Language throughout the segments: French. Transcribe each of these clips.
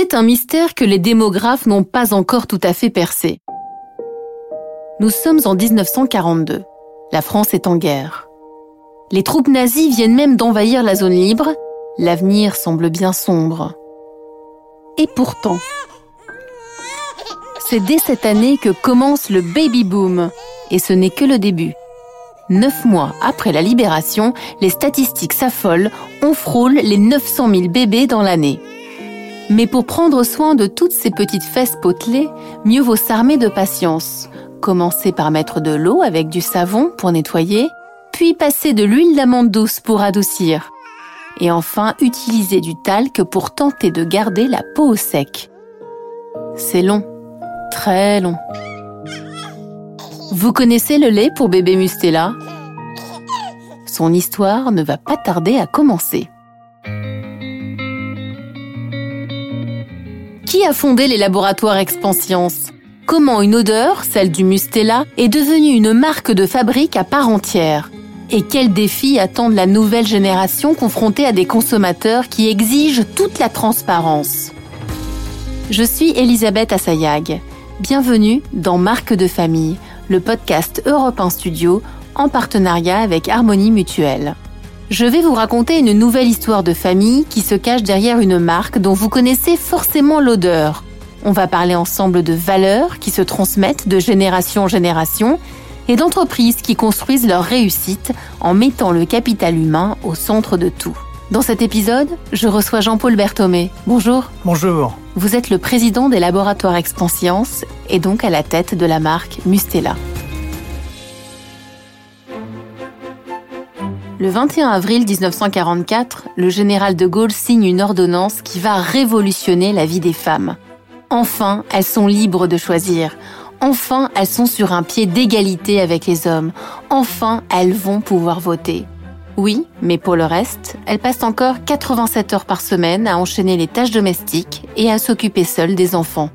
C'est un mystère que les démographes n'ont pas encore tout à fait percé. Nous sommes en 1942. La France est en guerre. Les troupes nazies viennent même d'envahir la zone libre. L'avenir semble bien sombre. Et pourtant, c'est dès cette année que commence le baby boom. Et ce n'est que le début. Neuf mois après la libération, les statistiques s'affolent, on frôle les 900 000 bébés dans l'année. Mais pour prendre soin de toutes ces petites fesses potelées, mieux vaut s'armer de patience. Commencer par mettre de l'eau avec du savon pour nettoyer, puis passer de l'huile d'amande douce pour adoucir. Et enfin, utiliser du talc pour tenter de garder la peau au sec. C'est long, très long. Vous connaissez le lait pour bébé Mustela? Son histoire ne va pas tarder à commencer. Qui a fondé les laboratoires Expanscience Comment une odeur, celle du Mustela, est devenue une marque de fabrique à part entière? Et quels défis attendent la nouvelle génération confrontée à des consommateurs qui exigent toute la transparence? Je suis Elisabeth Assayag. Bienvenue dans Marque de famille, le podcast Europe 1 Studio en partenariat avec Harmonie Mutuelle. Je vais vous raconter une nouvelle histoire de famille qui se cache derrière une marque dont vous connaissez forcément l'odeur. On va parler ensemble de valeurs qui se transmettent de génération en génération et d'entreprises qui construisent leur réussite en mettant le capital humain au centre de tout. Dans cet épisode, je reçois Jean-Paul Berthomé. Bonjour. Bonjour. Vous êtes le président des laboratoires Expanscience et donc à la tête de la marque Mustela. Le 21 avril 1944, le général de Gaulle signe une ordonnance qui va révolutionner la vie des femmes. Enfin, elles sont libres de choisir. Enfin, elles sont sur un pied d'égalité avec les hommes. Enfin, elles vont pouvoir voter. Oui, mais pour le reste, elles passent encore 87 heures par semaine à enchaîner les tâches domestiques et à s'occuper seules des enfants.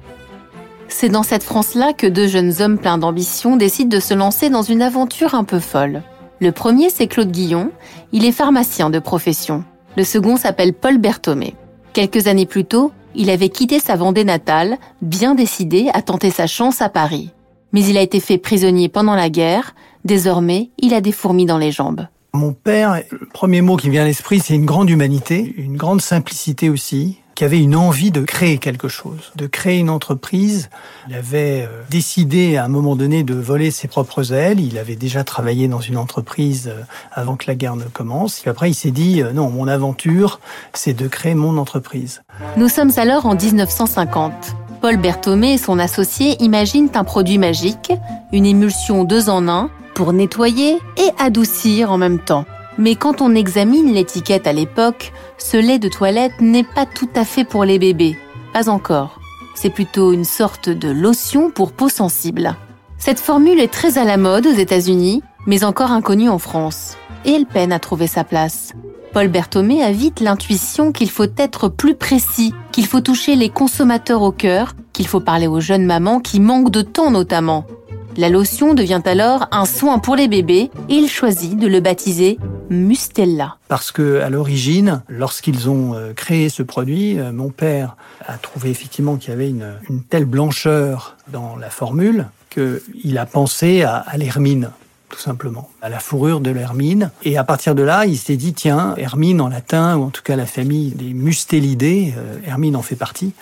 C'est dans cette France-là que deux jeunes hommes pleins d'ambition décident de se lancer dans une aventure un peu folle. Le premier, c'est Claude Guillon. Il est pharmacien de profession. Le second s'appelle Paul Berthomé. Quelques années plus tôt, il avait quitté sa Vendée natale, bien décidé à tenter sa chance à Paris. Mais il a été fait prisonnier pendant la guerre. Désormais, il a des fourmis dans les jambes. Mon père, le premier mot qui vient à l'esprit, c'est une grande humanité, une grande simplicité aussi qui avait une envie de créer quelque chose, de créer une entreprise. Il avait euh, décidé à un moment donné de voler ses propres ailes. Il avait déjà travaillé dans une entreprise euh, avant que la guerre ne commence. Et après, il s'est dit, euh, non, mon aventure, c'est de créer mon entreprise. Nous sommes alors en 1950. Paul Berthomé et son associé imaginent un produit magique, une émulsion deux en un, pour nettoyer et adoucir en même temps. Mais quand on examine l'étiquette à l'époque, ce lait de toilette n'est pas tout à fait pour les bébés. Pas encore. C'est plutôt une sorte de lotion pour peau sensible. Cette formule est très à la mode aux États-Unis, mais encore inconnue en France. Et elle peine à trouver sa place. Paul Berthomé a vite l'intuition qu'il faut être plus précis, qu'il faut toucher les consommateurs au cœur, qu'il faut parler aux jeunes mamans qui manquent de temps notamment. La lotion devient alors un soin pour les bébés et il choisit de le baptiser Mustella. Parce que à l'origine, lorsqu'ils ont euh, créé ce produit, euh, mon père a trouvé effectivement qu'il y avait une, telle blancheur dans la formule qu'il a pensé à, l'hermine tout simplement, à la fourrure de l'hermine. Et à partir de là, il s'est dit, tiens, hermine en latin, ou en tout cas la famille des mustélidés, euh, hermine en fait partie.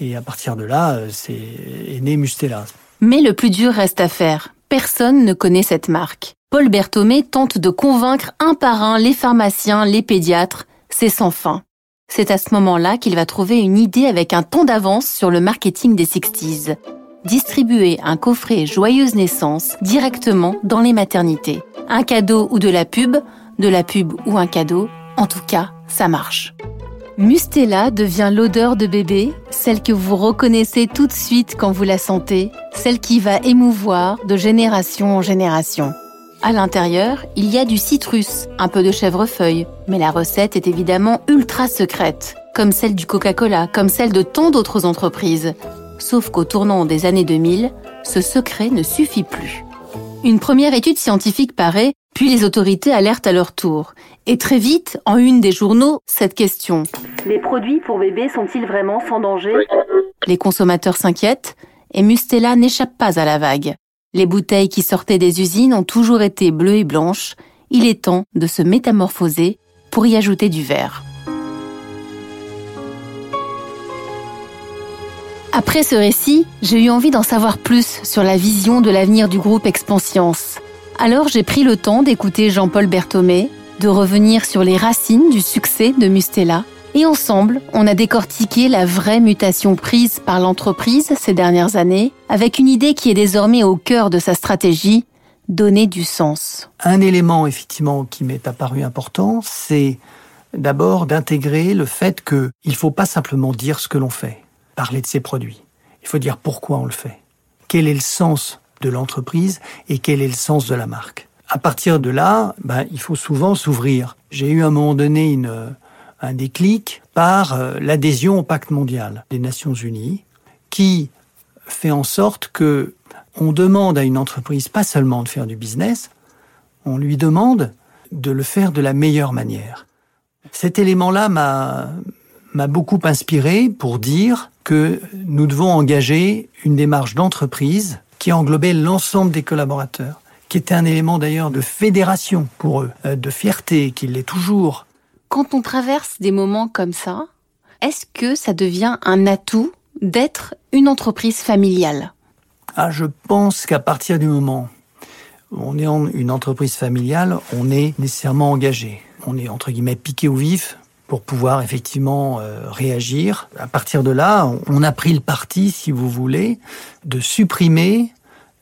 Et à partir de là, c'est est né Mustela. Mais le plus dur reste à faire. Personne ne connaît cette marque. Paul Berthomé tente de convaincre un par un les pharmaciens, les pédiatres. C'est sans fin. C'est à ce moment-là qu'il va trouver une idée avec un temps d'avance sur le marketing des 60s. Distribuer un coffret Joyeuse Naissance directement dans les maternités. Un cadeau ou de la pub, de la pub ou un cadeau, en tout cas, ça marche. Mustela devient l'odeur de bébé, celle que vous reconnaissez tout de suite quand vous la sentez, celle qui va émouvoir de génération en génération. À l'intérieur, il y a du citrus, un peu de chèvrefeuille, mais la recette est évidemment ultra secrète, comme celle du Coca-Cola, comme celle de tant d'autres entreprises. Sauf qu'au tournant des années 2000, ce secret ne suffit plus. Une première étude scientifique paraît Puis les autorités alertent à leur tour. Et très vite, en une des journaux, cette question. Les produits pour bébés sont-ils vraiment sans danger? Les consommateurs s'inquiètent et Mustela n'échappe pas à la vague. Les bouteilles qui sortaient des usines ont toujours été bleues et blanches. Il est temps de se métamorphoser pour y ajouter du vert. Après ce récit, j'ai eu envie d'en savoir plus sur la vision de l'avenir du groupe Expansience. Alors j'ai pris le temps d'écouter Jean-Paul Berthomé, de revenir sur les racines du succès de Mustela, et ensemble, on a décortiqué la vraie mutation prise par l'entreprise ces dernières années, avec une idée qui est désormais au cœur de sa stratégie, donner du sens. Un élément effectivement qui m'est apparu important, c'est d'abord d'intégrer le fait qu'il ne faut pas simplement dire ce que l'on fait, parler de ses produits. Il faut dire pourquoi on le fait. Quel est le sens de l'entreprise et quel est le sens de la marque. À partir de là, ben, il faut souvent s'ouvrir. J'ai eu à un moment donné une, un déclic par euh, l'adhésion au pacte mondial des Nations Unies qui fait en sorte que on demande à une entreprise pas seulement de faire du business, on lui demande de le faire de la meilleure manière. Cet élément-là m'a beaucoup inspiré pour dire que nous devons engager une démarche d'entreprise qui englobait l'ensemble des collaborateurs, qui était un élément d'ailleurs de fédération pour eux, euh, de fierté, qu'il l'est toujours. Quand on traverse des moments comme ça, est-ce que ça devient un atout d'être une entreprise familiale? Ah, Je pense qu'à partir du moment où on est une entreprise familiale, on est nécessairement engagé. On est entre guillemets piqué au vif pour pouvoir effectivement euh, réagir. À partir de là, on a pris le parti, si vous voulez, de supprimer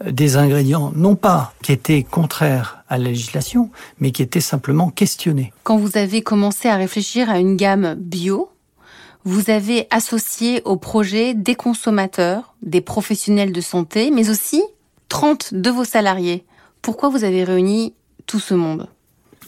euh, des ingrédients, non pas qui étaient contraires à la législation, mais qui étaient simplement questionnés. Quand vous avez commencé à réfléchir à une gamme bio, vous avez associé au projet des consommateurs, des professionnels de santé, mais aussi 30 de vos salariés. Pourquoi vous avez réuni tout ce monde?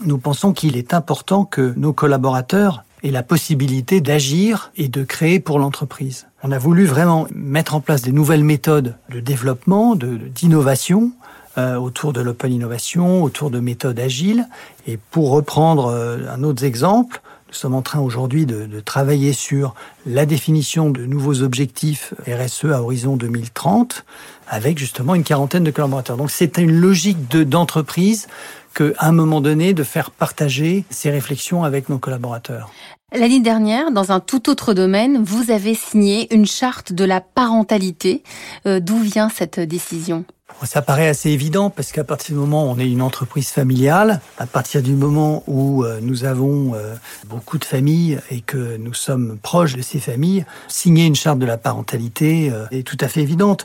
Nous pensons qu'il est important que nos collaborateurs aient la possibilité d'agir et de créer pour l'entreprise. On a voulu vraiment mettre en place des nouvelles méthodes de développement, d'innovation, euh, autour de l'open innovation, autour de méthodes agiles. Et pour reprendre euh, un autre exemple, nous sommes en train aujourd'hui de, de, travailler sur la définition de nouveaux objectifs RSE à horizon 2030 avec justement une quarantaine de collaborateurs. Donc c'est une logique d'entreprise qu'à un moment donné, de faire partager ces réflexions avec nos collaborateurs. L'année dernière, dans un tout autre domaine, vous avez signé une charte de la parentalité. Euh, D'où vient cette décision? Ça paraît assez évident parce qu'à partir du moment où on est une entreprise familiale, à partir du moment où euh, nous avons euh, beaucoup de familles et que nous sommes proches de ces familles, signer une charte de la parentalité est tout à fait évidente.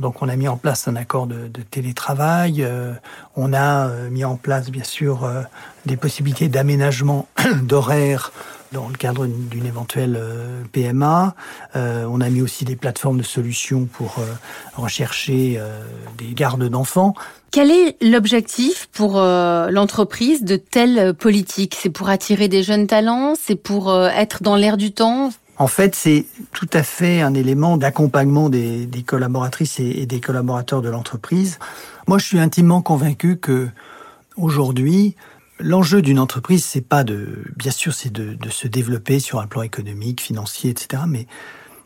Donc on a mis en place un accord de, télétravail, euh, on a euh, mis en place bien sûr euh, des possibilités d'aménagement d'horaires dans le cadre d'une éventuelle PMA. on a mis aussi des plateformes de solutions pour rechercher des gardes d'enfants. Quel est l'objectif pour l'entreprise de telles politiques C'est pour attirer des jeunes talents? C'est pour être dans l'air du temps? En fait, c'est tout à fait un élément d'accompagnement des, collaboratrices et, des collaborateurs de l'entreprise. Moi, je suis intimement convaincu que aujourd'hui, l'enjeu d'une entreprise, c'est pas de, bien sûr, c'est de, se développer sur un plan économique, financier, etc., mais,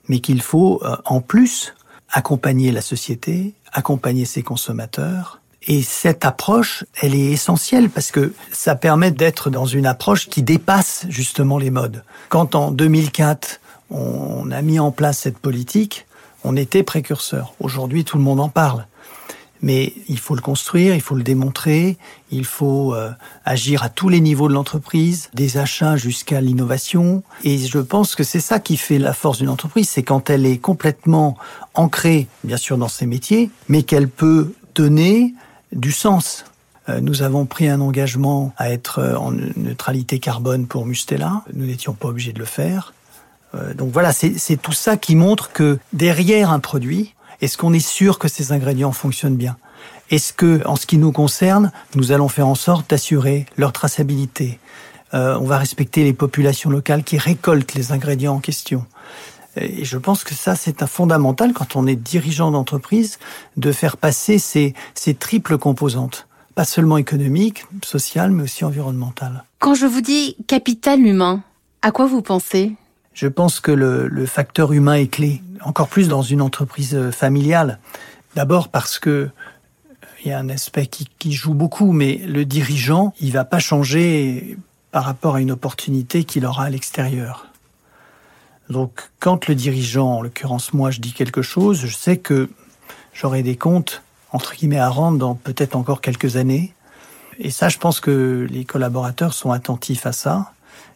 mais qu'il faut, euh, en plus, accompagner la société, accompagner ses consommateurs, et cette approche, elle est essentielle parce que ça permet d'être dans une approche qui dépasse justement les modes. Quand en 2004, on a mis en place cette politique, on était précurseur. Aujourd'hui, tout le monde en parle. Mais il faut le construire, il faut le démontrer, il faut euh, agir à tous les niveaux de l'entreprise, des achats jusqu'à l'innovation. Et je pense que c'est ça qui fait la force d'une entreprise, c'est quand elle est complètement ancrée, bien sûr, dans ses métiers, mais qu'elle peut donner du sens. Euh, nous avons pris un engagement à être euh, en neutralité carbone pour Mustela. Nous n'étions pas obligés de le faire. Euh, donc voilà, c'est tout ça qui montre que derrière un produit, est-ce qu'on est sûr que ces ingrédients fonctionnent bien? Est-ce que, en ce qui nous concerne, nous allons faire en sorte d'assurer leur traçabilité? On va respecter les populations locales qui récoltent les ingrédients en question. Et je pense que ça, c'est un fondamental quand on est dirigeant d'entreprise, de faire passer ces, ces triples composantes. pas seulement économique, social, mais aussi environnemental. Quand je vous dis capital humain, à quoi vous pensez? Je pense que le, le, facteur humain est clé, encore plus dans une entreprise euh, familiale. D'abord parce que euh, il y a un aspect qui, qui, joue beaucoup, mais le dirigeant, il va pas changer par rapport à une opportunité qu'il aura à l'extérieur. Donc, quand le dirigeant, en l'occurrence moi, je dis quelque chose, je sais que j'aurai des comptes entre guillemets à rendre dans peut-être encore quelques années. Et ça, je pense que les collaborateurs sont attentifs à ça.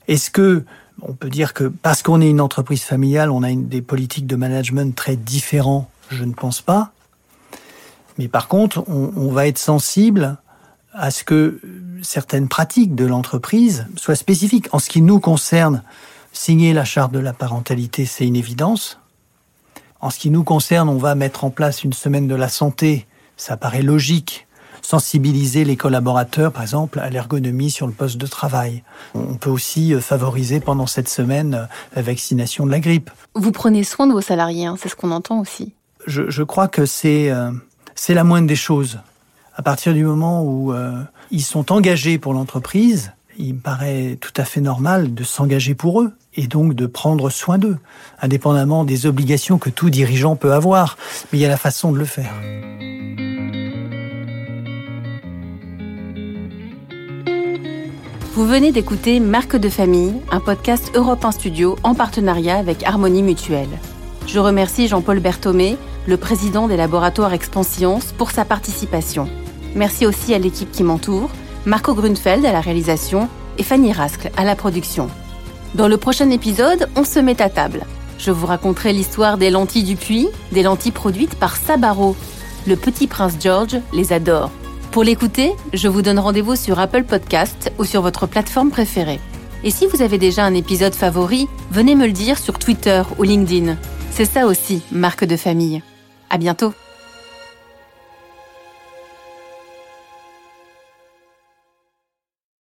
Est-ce que on peut dire que parce qu'on est une entreprise familiale, on a des politiques de management très différentes Je ne pense pas. Mais par contre, on, on va être sensible à ce que certaines pratiques de l'entreprise soient spécifiques. En ce qui nous concerne, signer la charte de la parentalité, c'est une évidence. En ce qui nous concerne, on va mettre en place une semaine de la santé ça paraît logique. Sensibiliser les collaborateurs, par exemple, à l'ergonomie sur le poste de travail. On peut aussi euh, favoriser pendant cette semaine euh, la vaccination de la grippe. Vous prenez soin de vos salariés, hein, c'est ce qu'on entend aussi. Je, je crois que c'est euh, c'est la moindre des choses. À partir du moment où euh, ils sont engagés pour l'entreprise, il me paraît tout à fait normal de s'engager pour eux et donc de prendre soin d'eux, indépendamment des obligations que tout dirigeant peut avoir. Mais il y a la façon de le faire. Vous venez d'écouter Marque de famille, un podcast Europe 1 Studio en partenariat avec Harmonie Mutuelle. Je remercie Jean-Paul Berthomé, le président des laboratoires Expanscience, pour sa participation. Merci aussi à l'équipe qui m'entoure, Marco Grunfeld à la réalisation et Fanny Rascle à la production. Dans le prochain épisode, on se met à table. Je vous raconterai l'histoire des lentilles du puits, des lentilles produites par Sabaro. Le petit prince George les adore. Pour l'écouter, je vous donne rendez-vous sur Apple Podcast ou sur votre plateforme préférée. Et si vous avez déjà un épisode favori, venez me le dire sur Twitter ou LinkedIn. C'est ça aussi, marque de famille. À bientôt!